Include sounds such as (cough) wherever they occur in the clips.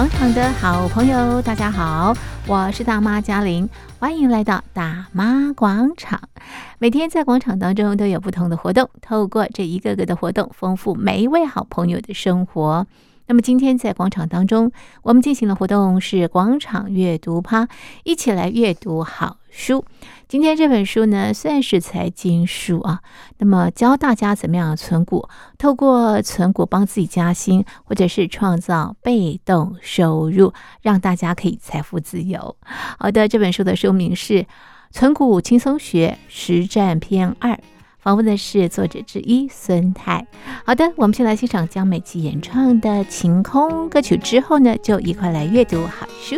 广场的好朋友，大家好，我是大妈嘉玲，欢迎来到大妈广场。每天在广场当中都有不同的活动，透过这一个个的活动，丰富每一位好朋友的生活。那么今天在广场当中，我们进行的活动是广场阅读趴，一起来阅读好书。今天这本书呢，算是财经书啊。那么教大家怎么样存股，透过存股帮自己加薪，或者是创造被动收入，让大家可以财富自由。好的，这本书的书名是《存股轻松学实战篇二》。访问的是作者之一孙太。好的，我们先来欣赏江美琪演唱的《晴空》歌曲，之后呢，就一块来阅读好书。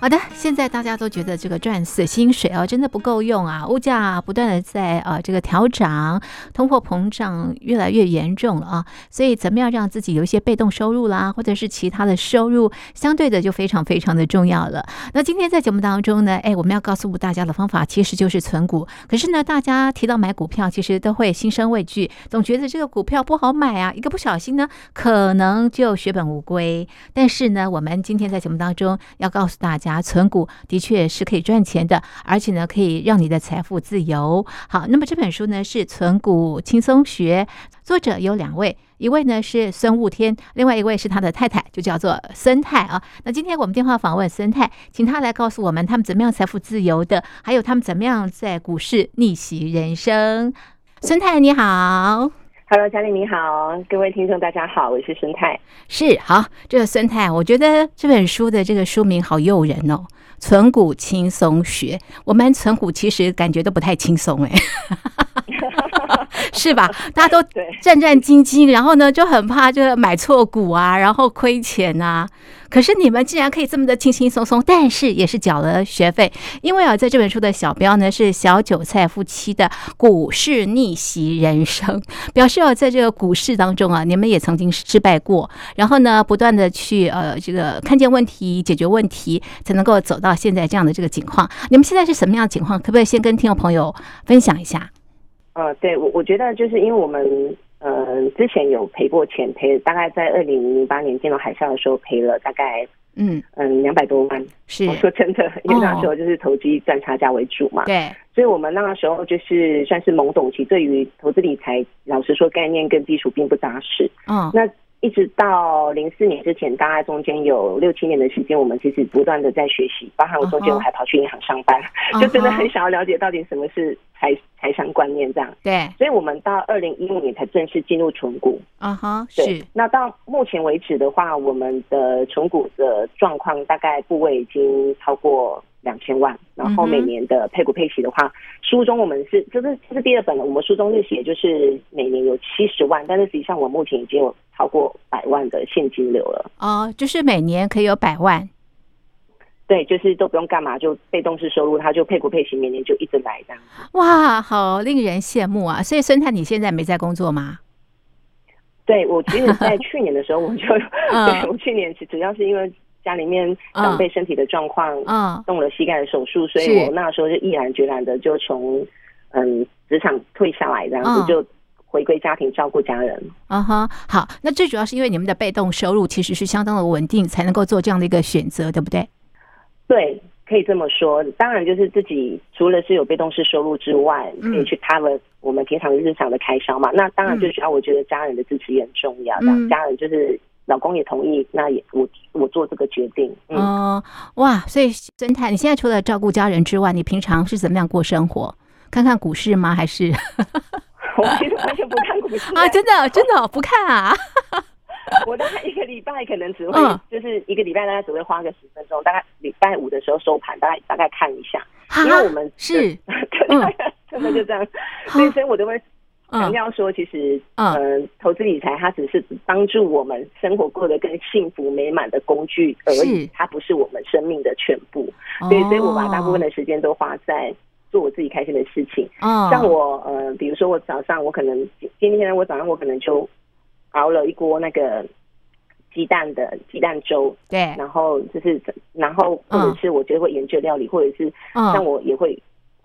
好的，现在大家都觉得这个赚死薪水啊，真的不够用啊！物价不断的在啊这个调涨，通货膨胀越来越严重了啊！所以怎么样让自己有一些被动收入啦，或者是其他的收入，相对的就非常非常的重要了。那今天在节目当中呢，哎，我们要告诉大家的方法其实就是存股。可是呢，大家提到买股票，其实都会心生畏惧，总觉得这个股票不好买啊，一个不小心呢，可能就血本无归。但是呢，我们今天在节目当中要告诉大家。拿存股的确是可以赚钱的，而且呢，可以让你的财富自由。好，那么这本书呢是《存股轻松学》，作者有两位，一位呢是孙悟天，另外一位是他的太太，就叫做孙太啊。那今天我们电话访问孙太，请他来告诉我们他们怎么样财富自由的，还有他们怎么样在股市逆袭人生。孙太你好。Hello，嘉玲你好，各位听众大家好，我是孙太。是好，这个孙太，我觉得这本书的这个书名好诱人哦，《存股轻松学》。我们存股其实感觉都不太轻松哎，(laughs) (laughs) 是吧？大家都战战兢兢，然后呢就很怕就买错股啊，然后亏钱啊。可是你们竟然可以这么的轻轻松松，但是也是缴了学费，因为啊，在这本书的小标呢是小韭菜夫妻的股市逆袭人生，(laughs) 表示啊，在这个股市当中啊，你们也曾经失败过，然后呢，不断的去呃这个看见问题，解决问题，才能够走到现在这样的这个情况。你们现在是什么样的情况？可不可以先跟听众朋友分享一下？呃，对我我觉得就是因为我们。呃，之前有赔过钱，赔大概在二零零八年金融海啸的时候赔了大概嗯嗯两百多万。是我说真的，因为那时候就是投机赚差价为主嘛。对，所以我们那个时候就是算是懵懂期，对于投资理财，老实说概念跟基础并不扎实。嗯，那。一直到零四年之前，大概中间有六七年的时间，我们其实不断的在学习，包含我中间我还跑去银行上班，uh -huh. 就真的很想要了解到底什么是财财商观念这样。对、uh 所以我们到二零一五年才正式进入存股。啊哈，对。那到目前为止的话，我们的存股的状况大概部位已经超过。两千万，然后每年的配股配息的话，书中我们是就是这是第二本了。我们书中是写就是每年有七十万，但是实际上我目前已经有超过百万的现金流了。哦，就是每年可以有百万。对，就是都不用干嘛，就被动式收入，他就配股配息，每年就一直来这样。哇，好令人羡慕啊！所以孙太，你现在没在工作吗？对，我其实，在去年的时候我就，(laughs) (laughs) 对，我去年主要是因为。家里面长辈身体的状况，嗯，动了膝盖的手术，所以我那时候就毅然决然的就从嗯职场退下来，然后就回归家庭照顾家人。嗯哼，好，那最主要是因为你们的被动收入其实是相当的稳定，才能够做这样的一个选择，对不对？对，可以这么说。当然，就是自己除了是有被动式收入之外，可以去 cover 我们平常日常的开销嘛。那当然，最主要我觉得家人的支持也很重要。嗯，家人就是。老公也同意，那也我我做这个决定。哦、嗯呃，哇！所以侦探，你现在除了照顾家人之外，你平常是怎么样过生活？看看股市吗？还是？(laughs) 我其实完全不看股市啊！(laughs) 真的真的不看啊！(laughs) 我大概一个礼拜可能只会，就是一个礼拜大概只会花个十分钟，大概礼拜五的时候收盘，大概大概看一下，因为我们是，嗯，真的就这样，所以所以我都会。强调说，其实，嗯、呃，投资理财它只是帮助我们生活过得更幸福美满的工具而已，它不是我们生命的全部。所以，所以我把大部分的时间都花在做我自己开心的事情。哦，像我，呃，比如说我早上，我可能今天我早上我可能就熬了一锅那个鸡蛋的鸡蛋粥，对，然后就是，然后或者是我觉得会研究料理，或者是像我也会。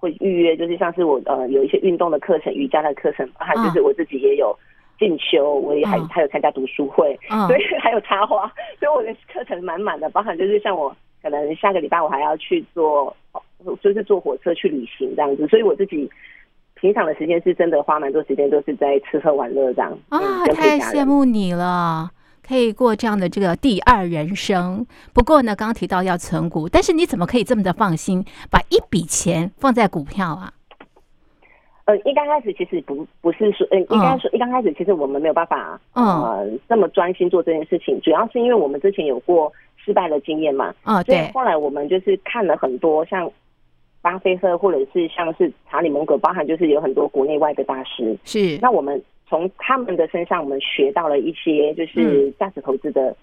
会预约，就是像是我呃有一些运动的课程、瑜伽的课程，还有就是我自己也有进修，我也还、嗯、还有参加读书会，嗯、(laughs) 所以还有插花，所以我的课程满满的，包含就是像我可能下个礼拜我还要去坐，就是坐火车去旅行这样子，所以我自己平常的时间是真的花蛮多时间都是在吃喝玩乐这样。啊、哦，太羡慕你了，可以过这样的这个第二人生。不过呢，刚刚提到要存股，但是你怎么可以这么的放心，把一笔钱放在股票啊？呃，一刚开始其实不不是说，呃，应该说一刚开始其实我们没有办法，呃，这么专心做这件事情，主要是因为我们之前有过失败的经验嘛，啊，对。后来我们就是看了很多像巴菲特或者是像是查理蒙格，包含就是有很多国内外的大师，是。那我们从他们的身上，我们学到了一些就是价值投资的。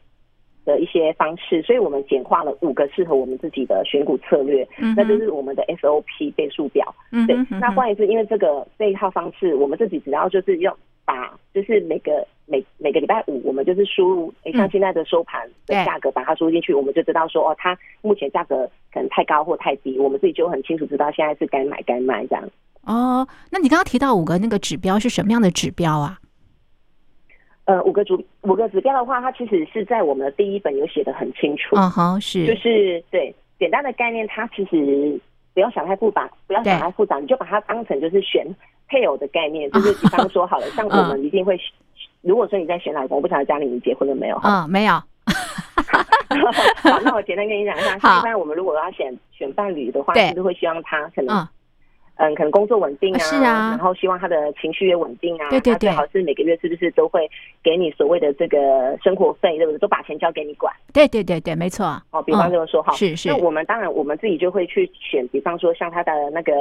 的一些方式，所以我们简化了五个适合我们自己的选股策略，嗯、那就是我们的 SOP 倍数表。嗯、对，那关于是，因为这个这一套方式，我们自己只要就是要把，就是每个每每个礼拜五，我们就是输入，诶，像现在的收盘的价格，把它输进去，我们就知道说，哦，它目前价格可能太高或太低，我们自己就很清楚知道现在是该买该卖这样。哦，那你刚刚提到五个那个指标是什么样的指标啊？呃，五个主五个指标的话，它其实是在我们的第一本有写的很清楚。嗯哼，是，就是对简单的概念，它其实不要想太复杂，不要想太复杂，你就把它当成就是选配偶的概念。就是比方说好了，(laughs) 像我们一定会，如果说你在选老公，我不晓得家里你结婚了没有？嗯，没有。好，那我简单跟你讲一下，(laughs) 像一般我们如果要选选伴侣的话，就是会希望他可能。嗯，可能工作稳定啊，是啊，然后希望他的情绪也稳定啊，对对对，最好是每个月是不是都会给你所谓的这个生活费，对不对？都把钱交给你管。对对对对，没错。哦，比方这么说哈，是是。那我们当然我们自己就会去选，比方说像他的那个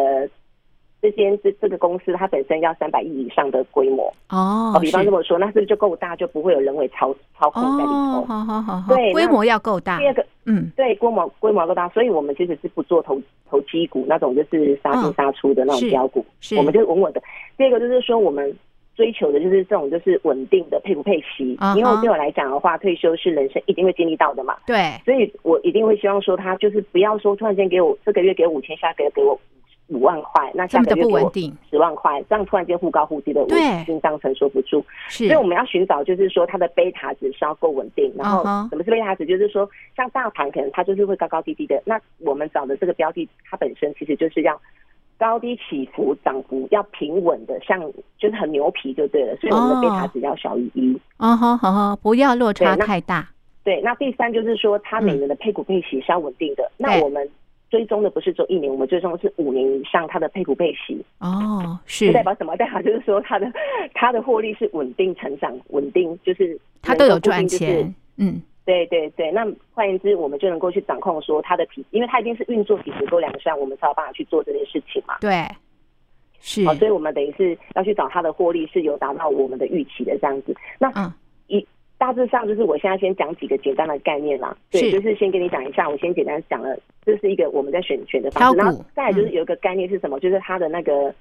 这间这这个公司，它本身要三百亿以上的规模哦。比方这么说，那是不是就够大，就不会有人为操操控在里头？好好好，对，规模要够大。第二个，嗯，对，规模规模够大，所以我们其实是不做投。投机股那种就是杀进杀出的那种标股，我们就是稳稳的。第二个就是说，我们追求的就是这种就是稳定的配不配息。因为对我来讲的话，退休是人生一定会经历到的嘛。对，所以我一定会希望说，他就是不要说突然间给我这个月给我五千，下个月给我五万块，那下个月给我十万块，这样突然间忽高忽低的，我心脏承受不住。所以我们要寻找就是说，它的贝塔值是要够稳定。然后什么是贝塔值？就是说，像大盘可能它就是会高高低低的，那我们找的这个标的，它本身其实就是要高低起伏，涨幅要平稳的，像就是很牛皮就对了。所以我们的贝塔值要小于一。哦，好好好，不要落差太大。对，那第三就是说，它每年的配股配息是要稳定的。那我们。追踪的不是做一年，我们追踪的是五年以上，它的配股配息哦，是代表什么？代表就是说它的它的获利是稳定成长，稳定就是它都有赚钱。嗯，对对对。那换言之，我们就能够去掌控说它的体，因为它一定是运作体质够良善，我们才有办法去做这件事情嘛。对，是。好，所以我们等于是要去找它的获利是有达到我们的预期的这样子。那嗯。大致上就是我现在先讲几个简单的概念啦，对，就是先跟你讲一下，我先简单讲了，这是一个我们在选选的方式，然后再来就是有一个概念是什么，就是它的那个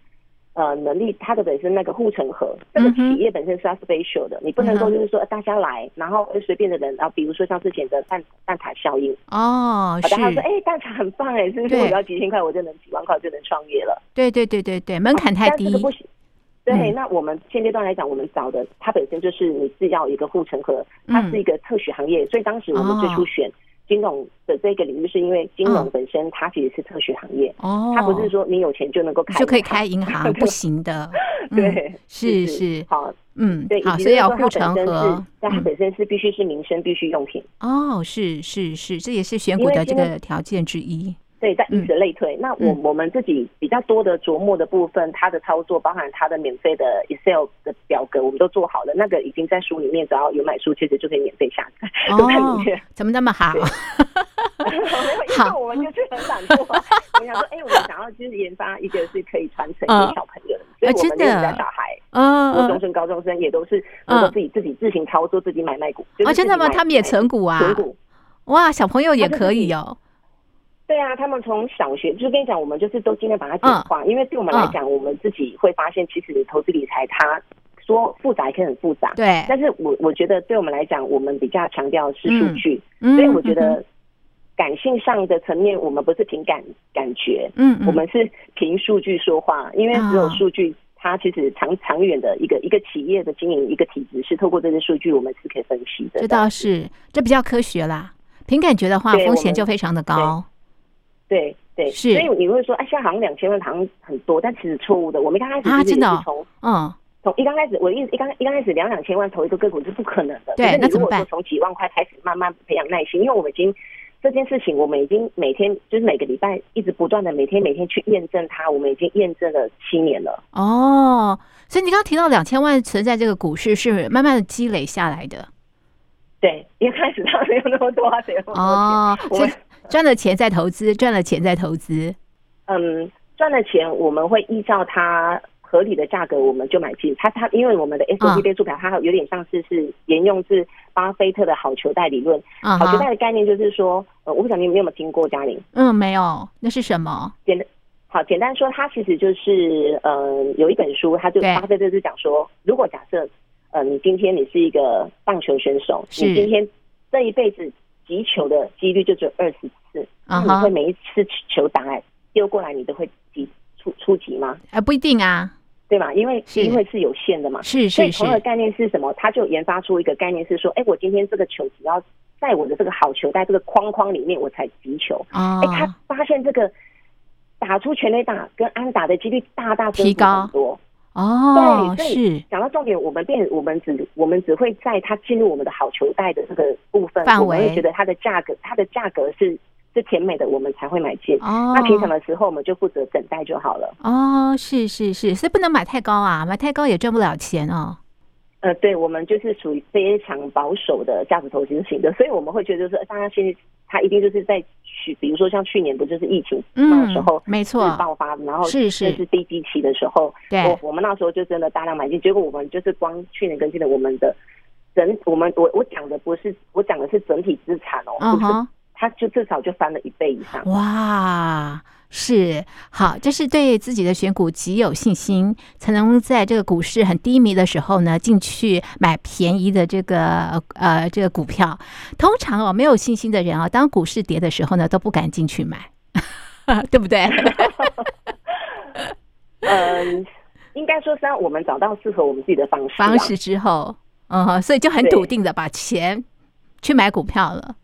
呃能力，它的本身那个护城河，这个企业本身是要 special 的，你不能够就是说大家来，然后随便的人，然后比如说像之前的蛋蛋塔效应哦，大家说哎蛋塔很棒哎，是不是我只要几千块我就能几万块就能创业了？对对对对对，门槛太低。对，那我们现阶段来讲，我们找的它本身就是你是要一个护城河，它是一个特许行业，所以当时我们最初选金融的这个领域，是因为金融本身它其实是特许行业，哦，它不是说你有钱就能够开 (laughs) 就可以开银行，不行的。对，是是好，嗯，对，好，所以要护城河，但它本身是必须是民生必需用品。哦，是是是，这也是选股的这个条件之一。对，在以此类推。嗯、那我我们自己比较多的琢磨的部分，它的操作包含它的免费的 Excel 的表格，我们都做好了。那个已经在书里面，只要有买书，其实就可以免费下载，(laughs) 都在里面。怎么那么好？没有，(laughs) (laughs) 因为我们就是很懒惰。我想说，哎，我们想要就是研发一个是可以传承给小朋友的，所以我们家小孩，嗯，中生、高中生也都是能够自己自己自行操作，自己买卖股。哦，真的吗？他们也存股啊？存股。哇，小朋友也可以哦。对啊，他们从小学就跟你讲，我们就是都尽量把它简化，嗯、因为对我们来讲，我们自己会发现，其实投资理财，它说复杂也可以很复杂。对，但是我我觉得，对我们来讲，我们比较强调是数据，嗯、所以我觉得感性上的层面，我们不是凭感感觉，嗯，嗯我们是凭数据说话，因为只有数据它其实长长远的一个一个企业的经营一个体质是透过这些数据我们是可以分析的。这倒是，这比较科学啦。凭感觉的话，风险就非常的高。对对，是。所以你会说，哎，现在好像两千万好像很多，但其实错误的。我们刚开始就是从、啊、嗯，从一刚开始，我一一刚一刚开始两两千万投一个个股是不可能的。对，那怎么办？如果说从几万块开始慢慢培养耐心，因为我们已经。这件事情，我们已经每天就是每个礼拜一直不断的每天每天去验证它，我们已经验证了七年了。哦，所以你刚刚提到两千万存在这个股市是慢慢的积累下来的。(laughs) 对，一开始它没有那么多，没有那么多钱。哦，赚了钱再投资，赚了钱再投资。嗯，赚了钱我们会依照它。合理的价格我们就买进，它它因为我们的 S O P 倍数表，它有点像是是沿用自巴菲特的好球带理论。好球带的概念就是说，呃，我不晓得你有没有听过嘉玲？嗯，没有，那是什么？简单好简单说，它其实就是呃有一本书，它就巴菲特就讲说，如果假设呃你今天你是一个棒球选手，你今天这一辈子击球的几率就只有二十次，那你会每一次球打来丢过来，你都会击出出击吗？呃，不一定啊。对吧？因为机会是有限的嘛，是是是。所以同样的概念是什么？他就研发出一个概念是说，哎，我今天这个球只要在我的这个好球在这个框框里面，我才击球。哦。哎，他发现这个打出全垒打跟安打的几率大大提高很多。哦，对，所以讲到重点，我们变我们只我们只会在它进入我们的好球袋的这个部分，我们会觉得它的价格，它的价格是。是甜美的，我们才会买进。哦，那平常的时候，我们就负责等待就好了。哦，是是是，所以不能买太高啊，买太高也赚不了钱哦。呃，对，我们就是属于非常保守的价值投资型的，所以我们会觉得说，大家现在它一定就是在去，比如说像去年不就是疫情那时候，没错，爆发，然后是是是低基期的时候，对，我我们那时候就真的大量买进，结果我们就是光去年跟进的，我们的整我们我我讲的不是我讲的是整体资产哦，嗯哼。他就至少就翻了一倍以上。哇，是好，就是对自己的选股极有信心，才能在这个股市很低迷的时候呢，进去买便宜的这个呃这个股票。通常哦，没有信心的人啊、哦，当股市跌的时候呢，都不敢进去买，(laughs) 对不对？(laughs) 嗯，应该说，是我们找到适合我们自己的方式、啊、方式之后，嗯，所以就很笃定的把钱去买股票了。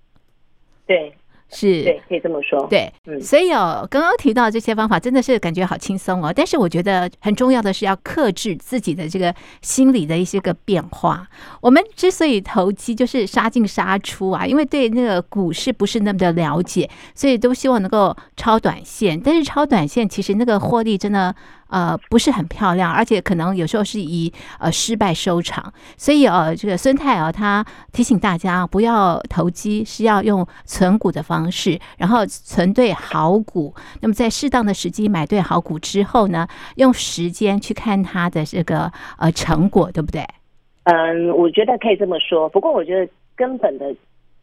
对，是，对，可以这么说。对，嗯，所以哦，刚刚提到这些方法，真的是感觉好轻松哦。但是我觉得很重要的是要克制自己的这个心理的一些个变化。我们之所以投机，就是杀进杀出啊，因为对那个股市不是那么的了解，所以都希望能够超短线。但是超短线其实那个获利真的。呃，不是很漂亮，而且可能有时候是以呃失败收场，所以呃，这个孙太啊，他提醒大家不要投机，是要用存股的方式，然后存对好股。那么在适当的时机买对好股之后呢，用时间去看它的这个呃成果，对不对？嗯，我觉得可以这么说。不过我觉得根本的。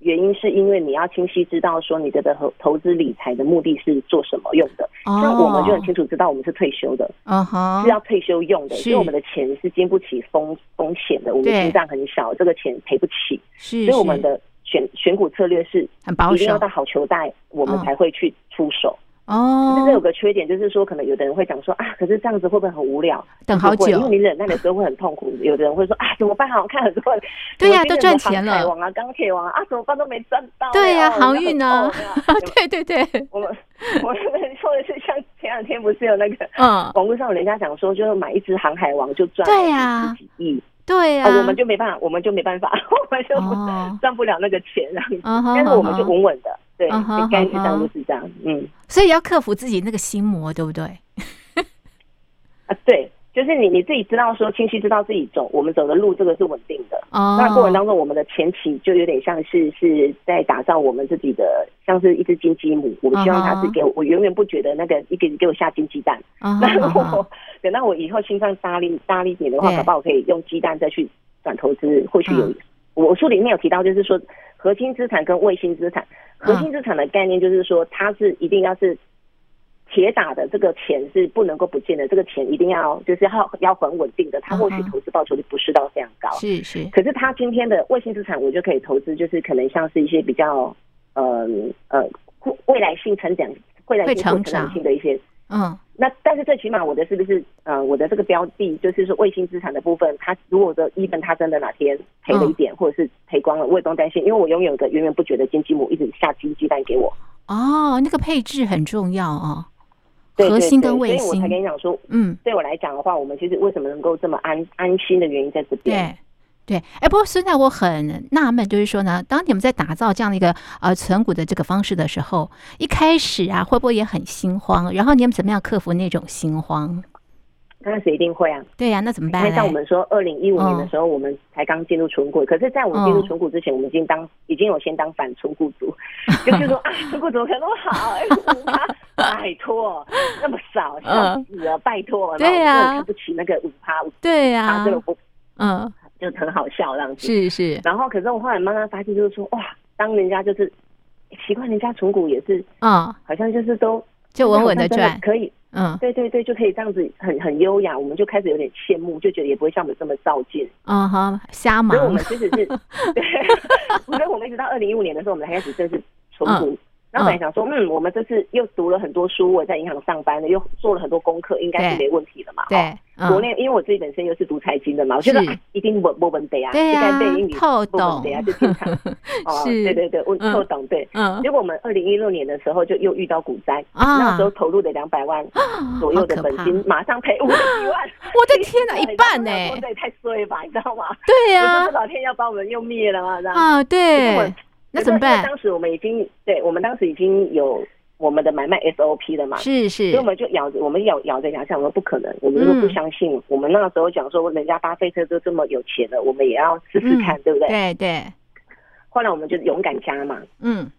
原因是因为你要清晰知道说你的投投资理财的目的是做什么用的，那、oh. 我们就很清楚知道我们是退休的，uh huh. 是要退休用的，所以我们的钱是经不起风风险的，我们心脏很小，这个钱赔不起，是是，所以我们的选选股策略是很保守，一定要到好球带，我们才会去出手。哦，但是有个缺点，就是说可能有的人会讲说啊，可是这样子会不会很无聊？等好久，因为你忍耐的时候会很痛苦。有的人会说啊，怎么办？好看很多，(laughs) 对呀，都赚钱了。海王啊，钢铁王啊，怎么办都没赚到。对呀，航运呢？(laughs) 对对对，我们我们说的是像前两天不是有那个嗯，(laughs) 网络上有人家讲说，就是买一只航海王就赚对呀几亿，对呀，我们就没办法，我们就没办法，我们就赚不了那个钱，然后但是我们就稳稳的。对，概念上就是这样，嗯，所以要克服自己那个心魔，对不对？(laughs) 啊，对，就是你你自己知道说，清晰知道自己走我们走的路，这个是稳定的。哦，那过程当中，我们的前期就有点像是是在打造我们自己的，像是一只金鸡母。我们希望它是给我，我永远不觉得那个一个给我下金鸡蛋。那如果等到我以后心脏大力大力点的话，搞不好我可以用鸡蛋再去转投资，或许有。我书里面有提到，就是说核心资产跟卫星资产。核心资产的概念就是说，它是一定要是铁打的，这个钱是不能够不见的，这个钱一定要就是要要很稳定的。它或许投资报酬率不是到非常高，是是。可是它今天的卫星资产，我就可以投资，就是可能像是一些比较呃呃未来性成长、未来性成长性的一些嗯。那但是最起码我的是不是呃我的这个标的就是说卫星资产的部分，它如果说 even 它真的哪天赔了一点，嗯、或者是赔光了，我也不用担心，因为我拥有一个源源不绝的金鸡母一直下金鸡蛋给我。哦，那个配置很重要哦。核心跟卫星，所以我才跟你讲说，嗯，对我来讲的话，我们其实为什么能够这么安安心的原因在这边。对。哎，不过现在我很纳闷，就是说呢，当你们在打造这样的一个呃存股的这个方式的时候，一开始啊，会不会也很心慌？然后你们怎么样克服那种心慌？刚开始一定会啊。对呀、啊，那怎么办？像我们说，二零一五年的时候，我们才刚进入存股，哦、可是在我们进入存股之前，我们已经当已经有先当反存股族，(laughs) 就是说啊，存股怎么可能那么好？哎，(laughs) 拜托，那么少，笑死了，拜托，对呀，看不起那个五趴，对呀、啊，这个不，嗯。就很好笑这样子，是是。然后，可是我后来慢慢发现，就是说，哇，当人家就是习惯，人家存股也是，啊，好像就是都就稳稳的赚，可以，嗯，对对对，就可以这样子很很优雅，我们就开始有点羡慕，就觉得也不会像我们这么照进，啊哈，瞎忙。所以我们其实是，(laughs) 对，所以我们一直到二零一五年的时候，我们才开始正式存股。然后本来想说，嗯，我们这次又读了很多书，我在银行上班的，又做了很多功课，应该是没问题的嘛。对，国内因为我自己本身又是读财经的嘛，我觉得一定不不问题啊，对啊，透懂。啊，就经常哦，对对对，我透懂对。嗯，结果我们二零一六年的时候就又遇到股灾，那时候投入的两百万 (gasps) 左右的本金，马上赔五十几万，(laughs) 我的天哪，一半呢？这也太衰吧，你知道吗？对呀，老天要把我们又灭了嘛，啊，对。那怎么办？当时我们已经对，我们当时已经有我们的买卖 SOP 的嘛？是是，所以我们就咬着，我们咬咬着牙，想说不可能，我们都不相信。嗯、我们那时候讲说，人家巴菲特都这么有钱了，我们也要试试看，嗯、对不对？对对。后来我们就勇敢加码，嗯。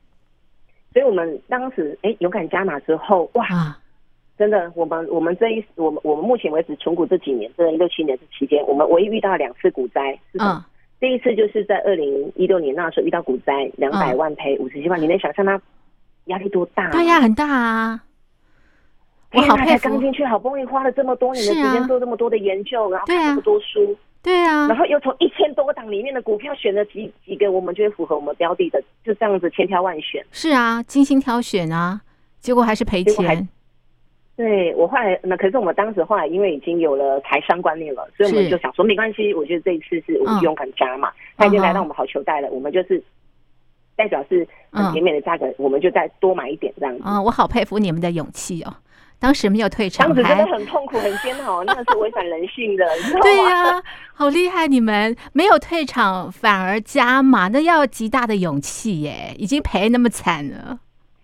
所以我们当时哎，勇敢加码之后，哇，啊、真的，我们我们这一我们我们目前为止存股这几年，这六七年这期间，我们唯一遇到两次股灾？嗯第一次就是在二零一六年那时候遇到股灾，两百万赔五十七万，你能想象他压力多大？对呀，很大啊！我好佩服，刚进去好不容易花了这么多年的时间做这么多的研究，然后看这么多书，对啊，然后又从一千多个档里面的股票选了几几个我们觉得符合我们标的的，就这样子千挑万选。是啊，精心挑选啊，结果还是赔钱。对，我后来那可是我们当时后来因为已经有了财商观念了，所以我们就想说没关系，我觉得这一次是我们勇敢加嘛，他已经来到我们好球带了，我们就是代表是很甜美的价格，我们就再多买一点这样子。啊，我好佩服你们的勇气哦！当时没有退场，当时真的很痛苦很煎熬，(laughs) 那个是违反人性的？对呀，好厉害！你们没有退场反而加码，那要极大的勇气耶！已经赔那么惨了。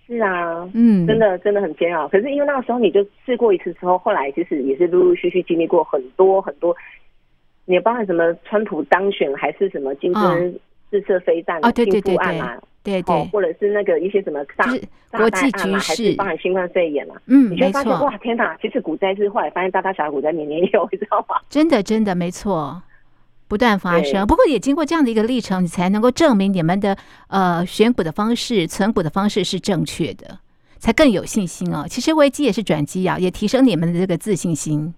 是啊，嗯，真的真的很煎熬。可是因为那个时候你就试过一次之后，后来其实也是陆陆续续经历过很多很多，你包含什么川普当选，还是什么金正恩试射飞弹的侵犯案嘛，对对，或者是那个一些什么大国际局势，还是包含新冠肺炎嘛，嗯，你就发现哇，天哪，其实股灾是后来发现大大小小股灾年年有，(laughs) 你知道吗？真的真的没错。不断发生，不过也经过这样的一个历程，你才能够证明你们的呃选股的方式、存股的方式是正确的，才更有信心哦。其实危机也是转机啊，也提升你们的这个自信心。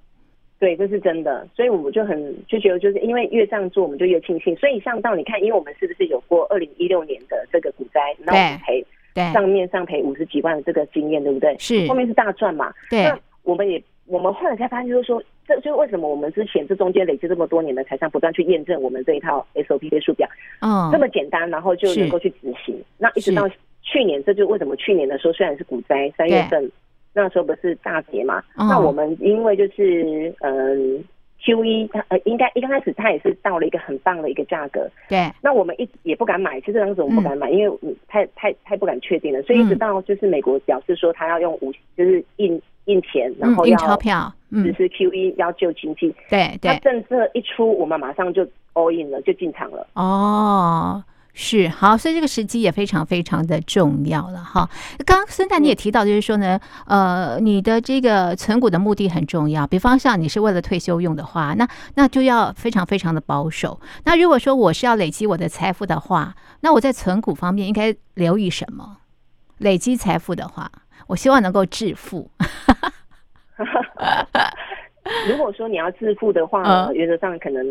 对，这是真的，所以我们就很就觉得，就是因为越这样做，我们就越庆幸。所以像到你看，因为我们是不是有过二零一六年的这个股灾，那我们赔对账面上赔五十几万的这个经验，对不对？是后面是大赚嘛？对，那我们也。我们后来才发现，就是说，这就是为什么我们之前这中间累积这么多年的财商，不断去验证我们这一套 SOP 的数表，嗯，这么简单，然后就能够去执行。那一直到去年，这就为什么去年的时候虽然是股灾，三月份对那时候不是大跌嘛？嗯、那我们因为就是嗯。Q 一，它呃，应该一刚开始它也是到了一个很棒的一个价格，对。那我们一也不敢买，其实当时我们不敢买，嗯、因为嗯，太太太不敢确定了，所以一直到就是美国表示说他要用五，就是印印钱，然后要印钞票，只是 Q 一要救经济，对对。那政策一出，我们马上就 all in 了，就进场了。哦。是好，所以这个时机也非常非常的重要了哈。刚刚孙太你也提到，就是说呢，呃，你的这个存股的目的很重要。比方像你是为了退休用的话，那那就要非常非常的保守。那如果说我是要累积我的财富的话，那我在存股方面应该留意什么？累积财富的话，我希望能够致富。(laughs) 如果说你要致富的话，呃、原则上可能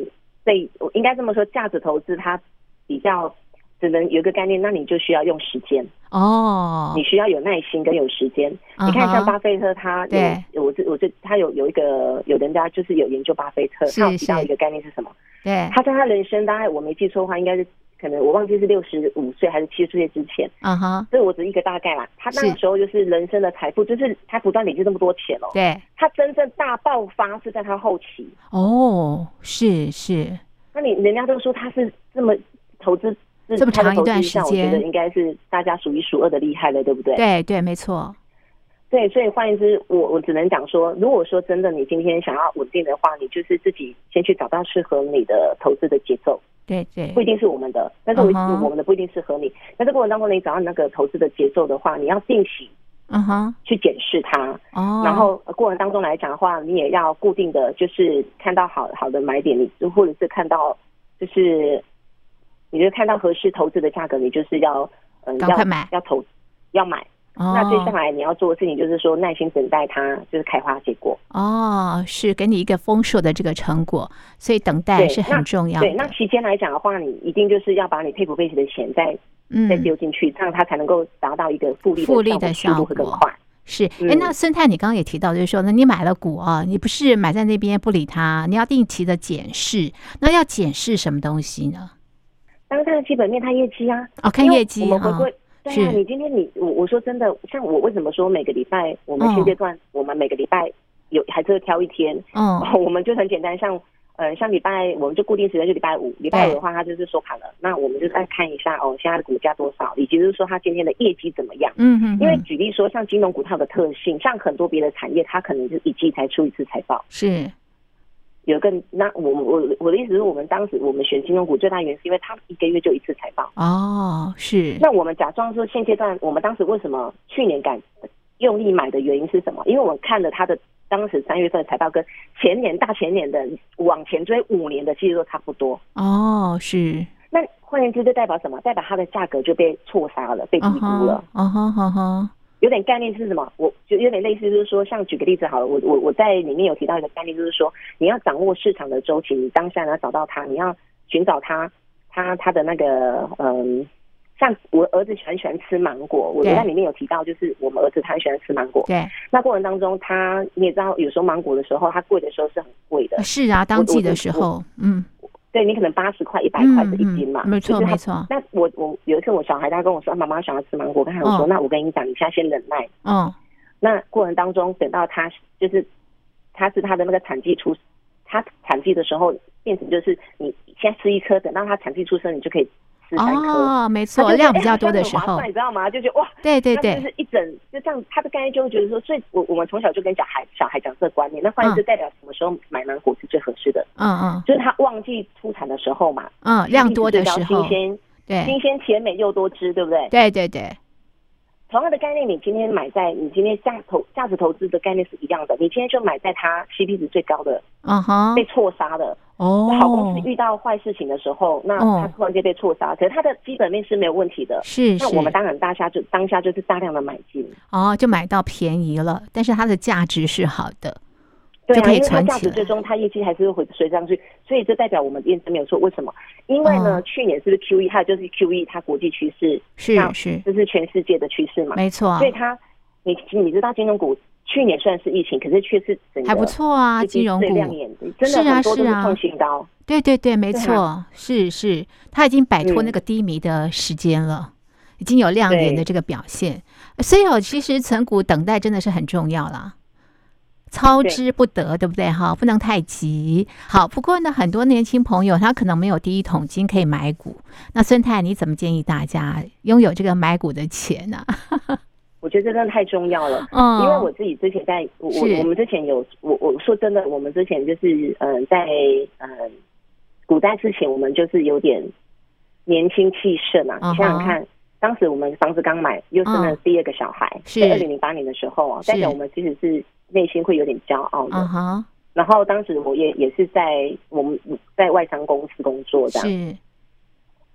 被，应该这么说，价值投资它比较。只能有一个概念，那你就需要用时间哦，你需要有耐心跟有时间。Uh -huh, 你看，像巴菲特他有，对我这我这他有有一个有人家就是有研究巴菲特，他有提到一个概念是什么？对，他在他人生大概我没记错的话，应该是可能我忘记是六十五岁还是七十岁之前。嗯哼，所以我只一个大概啦。他那个时候就是人生的财富，就是他不断累积这么多钱哦。对，他真正大爆发是在他后期。哦，是是。那你人家都说他是这么投资。这么长一段时间，我觉得应该是大家数一数二的厉害了，对不对？对对，没错。对，所以换言之，我我只能讲说，如果说真的你今天想要稳定的话，你就是自己先去找到适合你的投资的节奏。对对，不一定是我们的，但是我我们的不一定适合你。在、uh -huh. 这过程当中，你找到那个投资的节奏的话，你要定期，嗯哼，去检视它。哦、uh。然后过程当中来讲的话，你也要固定的就是看到好好的买点，你或者是看到就是。你就看到合适投资的价格，你就是要嗯，赶快买，要投，要买。哦。那接下来你要做的事情就是说，耐心等待它就是开花结果。哦，是给你一个丰硕的这个成果，所以等待是很重要的。对，那期间来讲的话，你一定就是要把你配股配息的钱再嗯再丢进去，这样它才能够达到一个复利复利的效果会更快。是，那孙太，你刚刚也提到，就是说，那你买了股啊，你不是买在那边不理它，你要定期的检视。那要检视什么东西呢？当看基本面，看业绩啊。哦，看业绩。我们回归、哦，对啊，你今天你我我说真的，像我为什么说每个礼拜我们现阶段、哦、我们每个礼拜有还是会挑一天。嗯、哦。(laughs) 我们就很简单，像呃像礼拜我们就固定时间就礼拜五，礼拜五的话它就是收盘了，那我们就再看一下哦，现在的股价多少，以及就是说它今天的业绩怎么样。嗯嗯。因为举例说，像金融股它的特性，像很多别的产业，它可能是一季才出一次财报。是。有个那我我我的意思是我们当时我们选金融股最大原因是因为它一个月就一次财报哦，是。那我们假装说现阶段我们当时为什么去年敢用力买的原因是什么？因为我们看了它的当时三月份的财报跟前年大前年的往前追五年的其实都差不多哦，是。那换言之就代表什么？代表它的价格就被错杀了，被低估了。哦吼吼吼。有点概念是什么？我就有点类似，就是说，像举个例子好了，我我我在里面有提到一个概念，就是说，你要掌握市场的周期，你当下呢找到它，你要寻找它，它它的那个嗯，像我儿子很喜欢吃芒果，我在里面有提到，就是我们儿子他很喜欢吃芒果。对。那过程当中，他你也知道，有时候芒果的时候，它贵的时候是很贵的。是啊，当季的时候，嗯。对，你可能八十块、一百块的一斤嘛，嗯、没错没错。那我我有一次我小孩他跟我说，妈妈想要吃芒果，跟他说、哦，那我跟你讲，你现在先忍耐。嗯。那过程当中，等到他就是他是他的那个产季出，他产季的时候变成就是你先吃一颗，等到他产季出生，你就可以。哦，没错，量比较多的时候，你知道吗？就觉得哇，对对对，就是一整就这样，他的概念就会觉得说，所以我我们从小就跟小孩小孩讲这个观念，那换言之代表什么时候买芒果是最合适的？嗯嗯，就是他旺季出产的时候嘛，嗯，量多的时候，新鲜，对，新鲜甜美又多汁，对不对？对对对。同样的概念，你今天买在你今天价投价值投资的概念是一样的。你今天就买在它 CP 值最高的，嗯哼，被错杀的哦。好公司遇到坏事情的时候，那它突然间被错杀，可是它的基本面是没有问题的。是，那我们当然大家就当下就是大量的买进，哦，就买到便宜了，但是它的价值是好的。对啊，因为它价值最终它业绩还是会随上去，所以这代表我们验证没有错。为什么？因为呢，哦、去年是不是 Q E？还有就是 Q E，它国际趋势是是，这是全世界的趋势嘛？没错。所以它，你你知道金融股去年虽然是疫情，可是却是还不错啊，金融股最亮眼，真的很多都是创新高。对对对，没错，是是，它已经摆脱那个低迷的时间了，嗯，已经有亮眼的这个表现。所以哦，其实存股等待真的是很重要啦。操之不得，对，对不对？哈，不能太急。好，不过呢，很多年轻朋友他可能没有第一桶金可以买股。那孙太，你怎么建议大家拥有这个买股的钱呢？我觉得这真的太重要了。嗯，因为我自己之前在，我我们之前有，我我说真的，我们之前就是，嗯、呃，在嗯、呃，股灾之前，我们就是有点年轻气盛啊。你想想看，当时我们房子刚买，又生了第二个小孩，嗯、在二零零八年的时候啊，代表我们其实是。内心会有点骄傲的，uh-huh. 然后当时我也也是在我们在外商公司工作这样，是，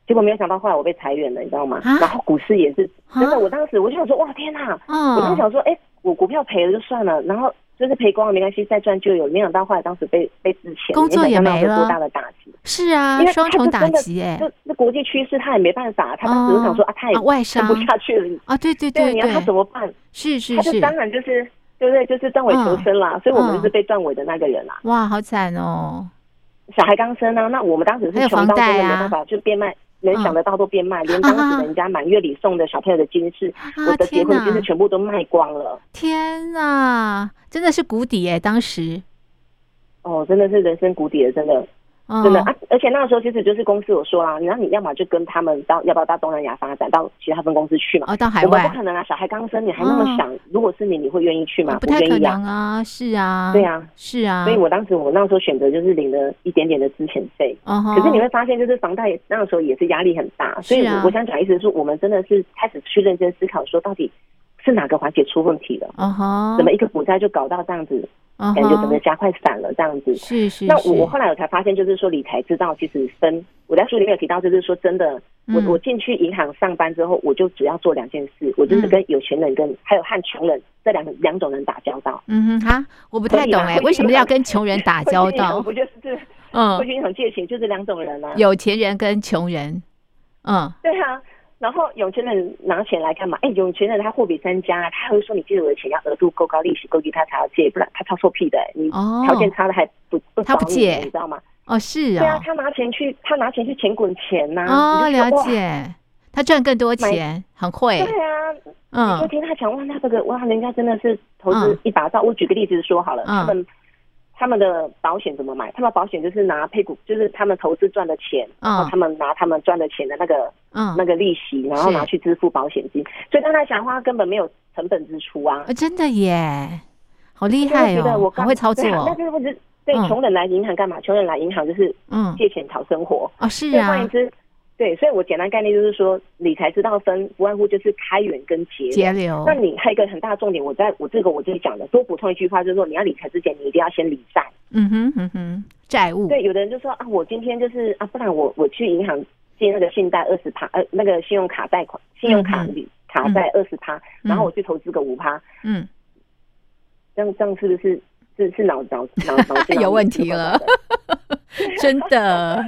结果没有想到后来我被裁员了，你知道吗？Uh-huh. 然后股市也是真的，我当时我就想说，哇天哪！Uh-huh. 我就想说，哎，我股票赔了就算了，然后就是赔光了没关系，再赚就有。没想到后来当时被被资遣，工作也没了，多大的打击？是啊，因为双重打击哎，就那国际趋势他也没办法，他当时就想说啊，他也外商撑不下去了啊，对对对，你要他怎么办？是是是，他就当然就是对不对？就是断尾求生啦，所以我们就是被断尾的那个人啦。哇，好惨哦！小孩刚生啊，那我们当时是穷到真的没办法，就变卖。能想得到都变卖，连当时人家满月礼送的小朋友的金饰，我的结婚金饰全部都卖光了。天哪，真的是谷底哎！当时，哦，真的是人生谷底了，真的。真的啊！而且那个时候其实就是公司有说啦，然后你要么就跟他们到，要不要到东南亚发展，到其他分公司去嘛？哦，到海外。我们不可能啊！小孩刚生，你还那么想？如果是你，你会愿意去吗？不太可能啊！是啊，对啊，是啊。所以我当时我那时候选择就是领了一点点的资遣费。可是你会发现，就是房贷那个时候也是压力很大。所以我想讲意思是，我们真的是开始去认真思考，说到底是哪个环节出问题了？嗯哼。怎么一个股灾就搞到这样子？感觉整个家快散了，这样子。是是。那我我后来我才发现，就是说理财之道其实分。我在书里面有提到，就是说真的，我我进去银行上班之后，我就主要做两件事，我就是跟有钱人跟还有和穷人这两两种人打交道。嗯哼，哈，我不太懂哎，为什么要跟穷人打交道？不就是这嗯，会去银行借钱，就是两种人啊。有钱人跟穷人。嗯，对啊。然后有钱人拿钱来干嘛？哎，有钱人他货比三家，他会说你借我的钱要额度够高，利息够低，他才要借，不然他超臭屁的。你条件差的还不不他不借，你知道吗？哦，是啊。对啊，他拿钱去，他拿钱去钱滚钱呐。哦，了解。他赚更多钱，很会。对啊，嗯。我听他讲哇，那这个哇，人家真的是投资一把照。我举个例子说好了，他们。他们的保险怎么买？他们保险就是拿配股，就是他们投资赚的钱，然后他们拿他们赚的钱的那个，嗯，那个利息，然后拿去支付保险金。所以当他想的话，根本没有成本支出啊！真的耶，好厉害哦！我刚会操作。那就是对穷人来银行干嘛？穷人来银行就是嗯借钱讨生活啊，是啊。换言之。对，所以我简单概念就是说，理财之道分不外乎就是开源跟节节流。那你还有一个很大的重点，我在我这个我自己讲的，多补充一句话，就是说你要理财之前，你一定要先理债。嗯哼嗯哼，债务。对，有的人就说啊，我今天就是啊，不然我我去银行借那个信贷二十趴，呃，那个信用卡贷款，信用卡里卡贷二十趴，然后我去投资个五趴。嗯。这样这样是不是是是脑脑脑脑筋 (laughs) 有问题了？(laughs) (laughs) 真的。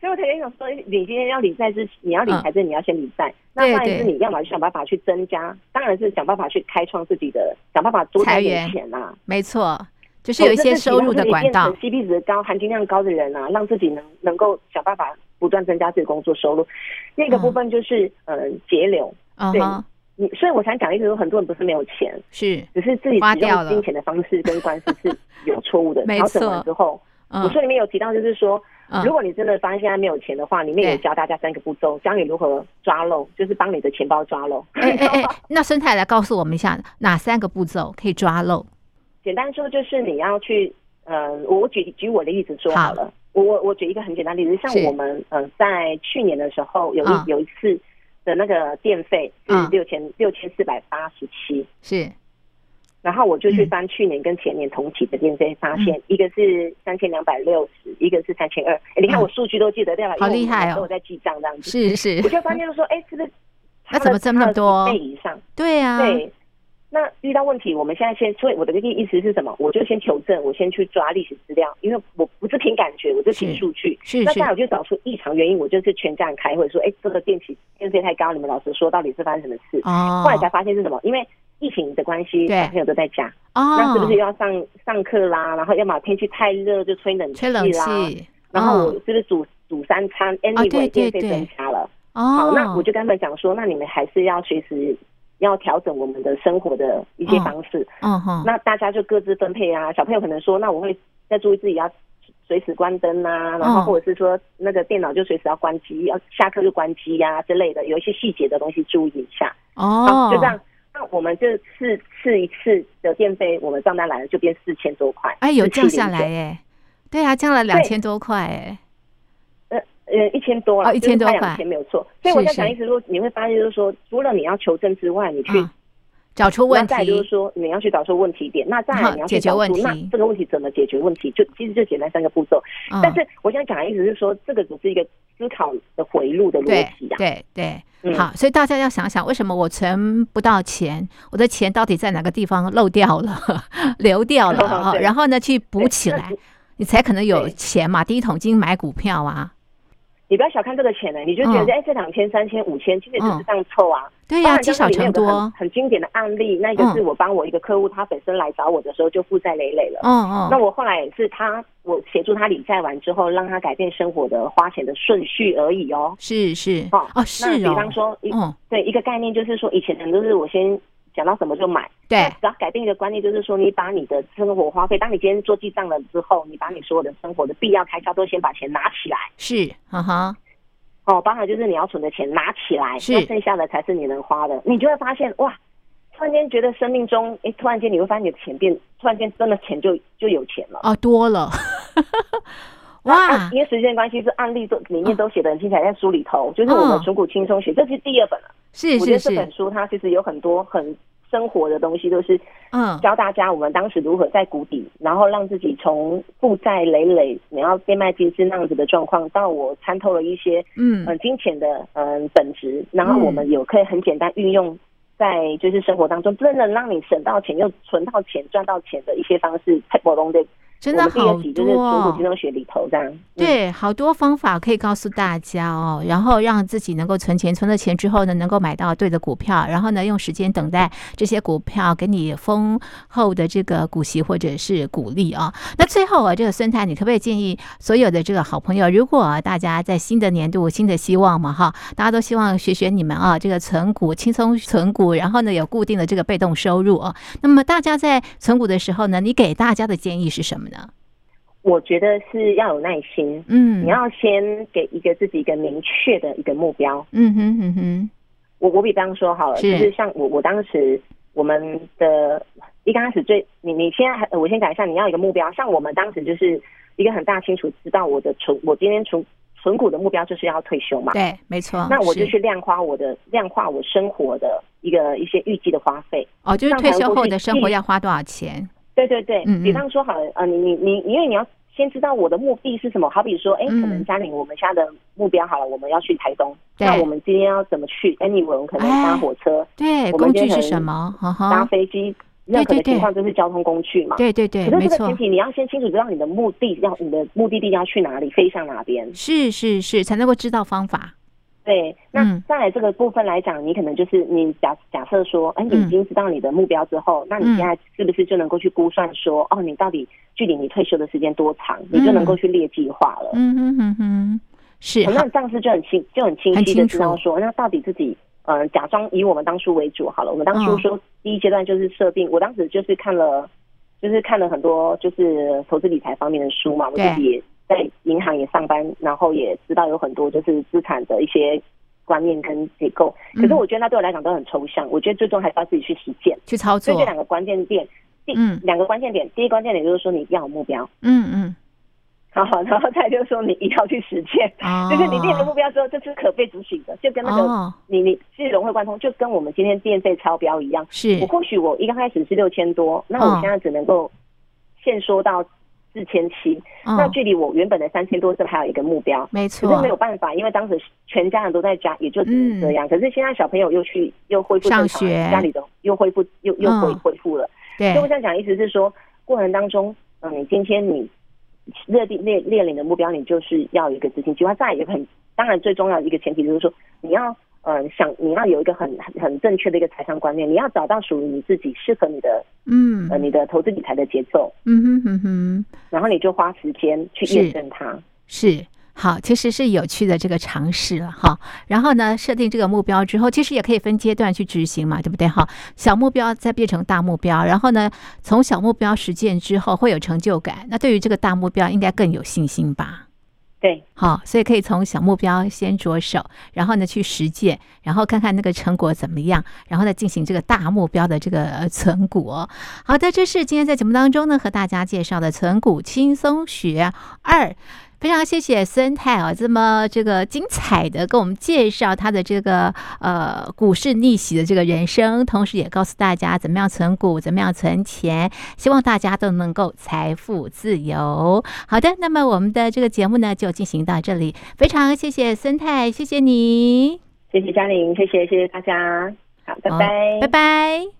所以我曾经想说，你今天要理财之前，你要理财之，你要先理财。那万一是你要么就想办法去增加，当然是想办法去开创自己的，想办法多赚点钱啊。没错，就是有一些收入的管道。CP 值高、含金量高的人啊，让自己能能够想办法不断增加自己工作收入。那个部分就是嗯节流。对，你所以我想讲一个，很多人不是没有钱，是只是自己使用金钱的方式跟关系是有错误的。(laughs) 调整完之后，我书里面有提到，就是说。如果你真的发现现在没有钱的话，里面有教大家三个步骤，教你如何抓漏，就是帮你的钱包抓漏。哎哎哎，(laughs) 那生态来告诉我们一下，哪三个步骤可以抓漏？简单说就是你要去，呃，我举举我的例子说好了。我我我举一个很简单的例子，像我们呃在去年的时候有一有一次的那个电费是六千六千四百八十七，是。然后我就去翻去年跟前年同期的电费，发现一个是三千两百六十，一个是三千二。哎，你看我数据都记得对吧？好厉害哦！我在记账这样子。是是。我就发现就说，哎，是不是？那怎么这么多？倍以上？对呀。对。那遇到问题，我们现在先，所以我的意意思是什么？我就先求证，我先去抓历史资料，因为我不是凭感觉，我就凭数据。是。那再我就找出异常原因，我就是全家人开会说，哎，这个电器电费太高，你们老实说，到底是发生什么事？哦。后来才发现是什么？因为。疫情的关系，小朋友都在家，哦，那是不是要上上课啦？然后要么天气太热就吹冷气啦，吹冷气，然后我是不是煮煮三餐？Anyway，电费增加了。哦，好，那我就跟他们讲说，那你们还是要随时要调整我们的生活的一些方式。嗯哼，那大家就各自分配啊。小朋友可能说，那我会再注意自己要随时关灯啊，然后或者是说那个电脑就随时要关机，要下课就关机呀之类的，有一些细节的东西注意一下。哦，就这样。那我们这次试一次的电费，我们账单来了就变四千多块。哎，有降下来哎，对啊，降了两千多块哎。呃呃，一千多了，一千多块，两千没有错。所以我在讲意思说，你会发现就是说，除了你要求证之外，你去找出问题。再就是说，你要去找出问题点。那再来你要去找出那这个问题怎么解决问题？就其实就简单三个步骤。嗯、但是我想讲的意思是说，这个只是一个思考的回路的逻辑啊。对对，对，好，所以大家要想想，为什么我存不到钱？我的钱到底在哪个地方漏掉了、(laughs) 流掉了 (laughs) 啊？然后呢，去补起来，(laughs) 你才可能有钱嘛。第一桶金买股票啊。你不要小看这个钱呢、欸，你就觉得哎、嗯，这两千、三千、五千，其实就是这样凑啊。对呀，积少成多。很，很经典的案例，那个是我帮我一个客户，他本身来找我的时候就负债累累了。嗯嗯。那我后来也是他，我协助他理债完之后，让他改变生活的花钱的顺序而已哦。是是。哦哦是哦。那比方说，嗯，对，一个概念就是说，以前人都是我先。想到什么就买，对，只要改变一个观念，就是说，你把你的生活花费，当你今天做记账了之后，你把你所有的生活的必要开销都先把钱拿起来，是，哈哈，哦，包含就是你要存的钱拿起来，是，那剩下的才是你能花的，你就会发现，哇，突然间觉得生命中，哎，突然间你会发现你的钱变，突然间真的钱就就有钱了，啊，多了，(laughs) 哇，因为时间关系，是案例都里面都写的很精彩，在书里头，就是我们存股轻松学，这是第二本了，是是是，我觉得这本书它其实有很多很。生活的东西都是，嗯，教大家我们当时如何在谷底，然后让自己从负债累累，你要变卖金子那样子的状况，到我参透了一些，嗯，呃，金钱的嗯本质，然后我们有可以很简单运用在就是生活当中，真的让你省到钱又存到钱赚到钱的一些方式，太波动的。真的好多，哦。对，嗯，好多方法可以告诉大家哦，然后让自己能够存钱，存了钱之后呢，能够买到对的股票，然后呢，用时间等待这些股票给你丰厚的这个股息或者是股利啊。那最后啊，这个孙太，你可不可以建议所有的这个好朋友，如果大家在新的年度新的希望嘛哈，大家都希望学学你们啊，这个存股轻松存股，然后呢有固定的这个被动收入啊。那么大家在存股的时候呢，你给大家的建议是什么？我觉得是要有耐心，嗯，你要先给一个自己一个明确的一个目标，嗯哼哼哼。我我比方说好了，是就是像我我当时我们的一刚开始最你你先我先讲一下，你要一个目标，像我们当时就是一个很大清楚知道我的存我今天存存股的目标就是要退休嘛，对，没错。那我就去量化我的量化我生活的一个一些预计的花费，哦，就是退休后的生活要花多少钱？对对对，嗯嗯，比方说好了，呃，你你你，因为你要先知道我的目的是什么。好比说，哎，可能嘉玲，我们现在的目标好了，我们要去台东，那我们今天要怎么去？Anyway，我们可能搭火车，对，工具是什么？搭飞机，任何的情况都是交通工具嘛。对对对，可是这个前提你要先清楚知道你的目的，要你的目的地要去哪里，飞向哪边。是是是，才能够知道方法。对，那再来这个部分来讲，你可能就是你假假设说，哎，你已经知道你的目标之后，那你现在是不是就能够去估算说，哦，你到底距离你退休的时间多长，你就能够去列计划了。嗯嗯嗯嗯，是。那这样子就很清就很清晰的知道说，那到底自己，嗯，假装以我们当初为主好了。我们当初说第一阶段就是设定，我当时就是看了，就是看了很多就是投资理财方面的书嘛，我自己。在银行也上班，然后也知道有很多就是资产的一些观念跟结构。可是我觉得那对我来讲都很抽象。我觉得最终还是要自己去实践、去操作。所以这两个关键点，第两个关键点，第一关键点就是说你要有目标。嗯嗯。好好，然后再就是说你一定要去实践，就是你定了目标之后，这是可被执行的，就跟那个你你是融会贯通，就跟我们今天电费超标一样。是我或许我一刚开始是六千多，那我现在只能够限缩到。四千七，那距离我原本的三千多是还有一个目标，没错。可是没有办法，因为当时全家人都在家，也就只能这样。嗯、可是现在小朋友又去又恢复正常，上学家里的又恢复又又恢恢复了。对，所以我想讲意思是说，过程当中，嗯，你今天你设定列列领的目标，你就是要有一个执行计划。再一个很当然最重要的一个前提就是说，你要。嗯，想你要有一个很很很正确的一个财商观念，你要找到属于你自己适合你的，嗯，呃，你的投资理财的节奏，嗯哼哼哼，然后你就花时间去验证它。是，是好，其实是有趣的这个尝试了哈。然后呢，设定这个目标之后，其实也可以分阶段去执行嘛，对不对？哈，小目标再变成大目标，然后呢，从小目标实践之后会有成就感，那对于这个大目标应该更有信心吧？对，好，所以可以从小目标先着手，然后呢去实践，然后看看那个成果怎么样，然后再进行这个大目标的这个存股。好的，这是今天在节目当中呢和大家介绍的存股轻松学二。非常谢谢孙太啊，这么这个精彩的跟我们介绍他的这个呃股市逆袭的这个人生，同时也告诉大家怎么样存股，怎么样存钱，希望大家都能够财富自由。好的，那么我们的这个节目呢就进行到这里，非常谢谢孙太，谢谢你，谢谢嘉玲，谢谢谢谢大家，好，拜拜，拜拜。